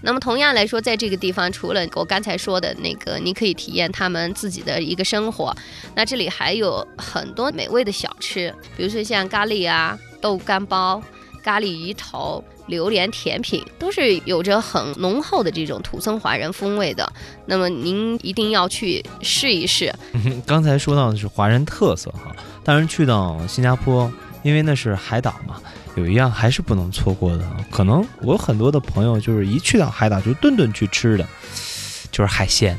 那么同样来说，在这个地方，除了我刚才说的那个，你可以体验他们自己的一个生活，那这里还有很多美味的小吃，比如说像咖喱啊、豆干包、咖喱鱼头、榴莲甜品，都是有着很浓厚的这种土生华人风味的。那么您一定要去试一试。刚才说到的是华人特色哈，当然去到新加坡，因为那是海岛嘛。有一样还是不能错过的，可能我很多的朋友就是一去到海岛就顿顿去吃的，就是海鲜。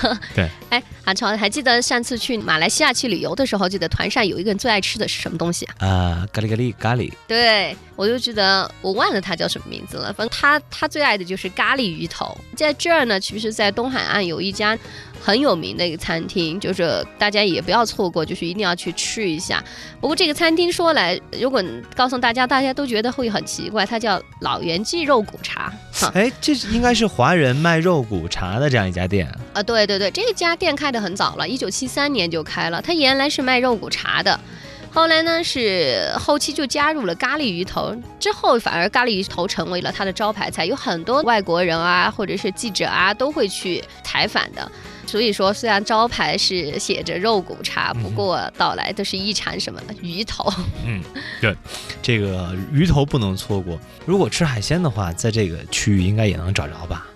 对，哎，韩超，还记得上次去马来西亚去旅游的时候，记得团上有一个人最爱吃的是什么东西啊？啊，咖喱咖喱咖喱。对，我就记得我忘了他叫什么名字了，反正他他最爱的就是咖喱鱼头。在这儿呢，其实，在东海岸有一家。很有名的一个餐厅，就是大家也不要错过，就是一定要去吃一下。不过这个餐厅说来，如果告诉大家，大家都觉得会很奇怪，它叫老袁记肉骨茶。哎，这应该是华人卖肉骨茶的这样一家店啊。对对对，这家店开的很早了，一九七三年就开了。它原来是卖肉骨茶的，后来呢是后期就加入了咖喱鱼头，之后反而咖喱鱼头成为了它的招牌菜，有很多外国人啊或者是记者啊都会去采访的。所以说，虽然招牌是写着肉骨茶，不过到来的是一场什么呢？鱼头。嗯，对，这个鱼头不能错过。如果吃海鲜的话，在这个区域应该也能找着吧。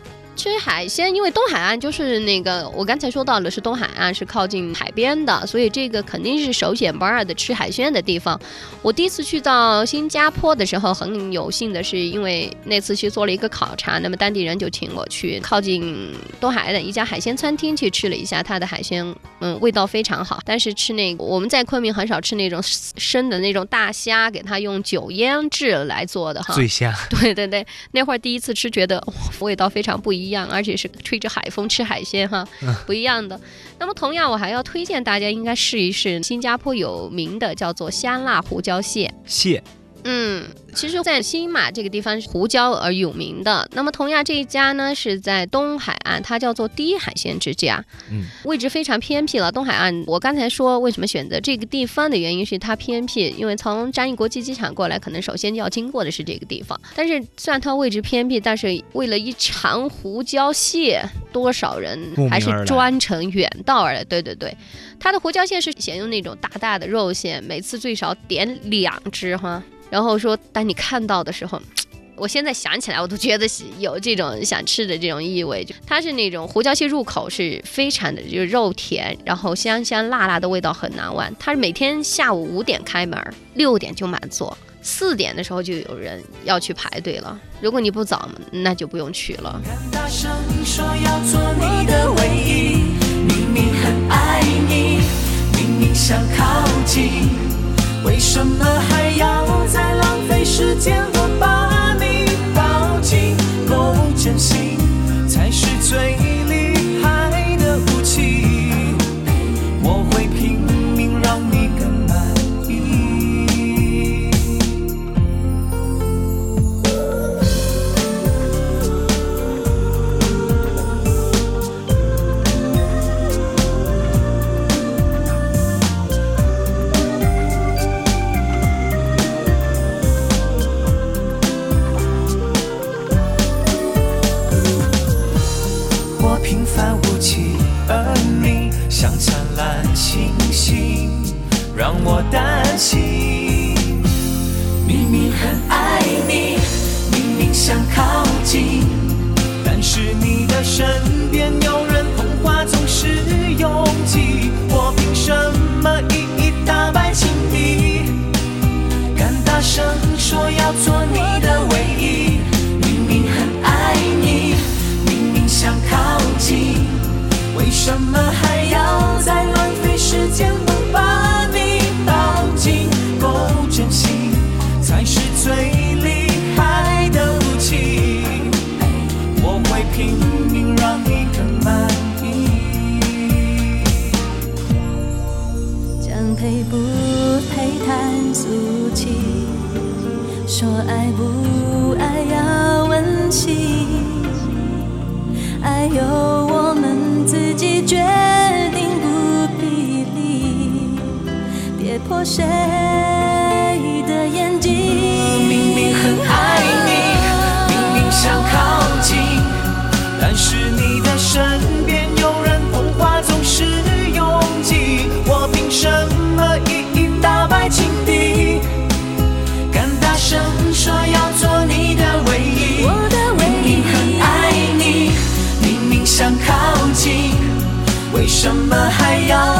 海鲜，因为东海岸就是那个我刚才说到了是东海岸是靠近海边的，所以这个肯定是首选不二的吃海鲜的地方。我第一次去到新加坡的时候，很有幸的是，因为那次去做了一个考察，那么当地人就请我去靠近东海岸的一家海鲜餐厅去吃了一下他的海鲜，嗯，味道非常好。但是吃那个我们在昆明很少吃那种生的那种大虾，给它用酒腌制来做的哈，醉虾。对对对，那会儿第一次吃，觉得味道非常不一。样，而且是吹着海风吃海鲜哈，不一样的。那么同样，我还要推荐大家应该试一试新加坡有名的叫做香辣胡椒蟹。蟹。嗯，其实，在新马这个地方是胡椒而有名的。那么，同样这一家呢，是在东海岸，它叫做第一海鲜之家。嗯，位置非常偏僻了。东海岸，我刚才说为什么选择这个地方的原因是它偏僻，因为从樟宜国际机场过来，可能首先要经过的是这个地方。但是，虽然它位置偏僻，但是为了一尝胡椒蟹，多少人还是专程远道而来。对对对，它的胡椒蟹是选用那种大大的肉馅，每次最少点两只哈。然后说，当你看到的时候，我现在想起来，我都觉得有这种想吃的这种意味。就它是那种胡椒蟹入口是非常的，就是肉甜，然后香香辣辣的味道很难忘。它是每天下午五点开门，六点就满座，四点的时候就有人要去排队了。如果你不早，那就不用去了。为什么还要满星星让我担心，明明很爱你，明明想靠近，但是你的身边有人。谁不配谈俗气？说爱不爱要温馨爱由我们自己决定不必理。别破碎想靠近为什么还要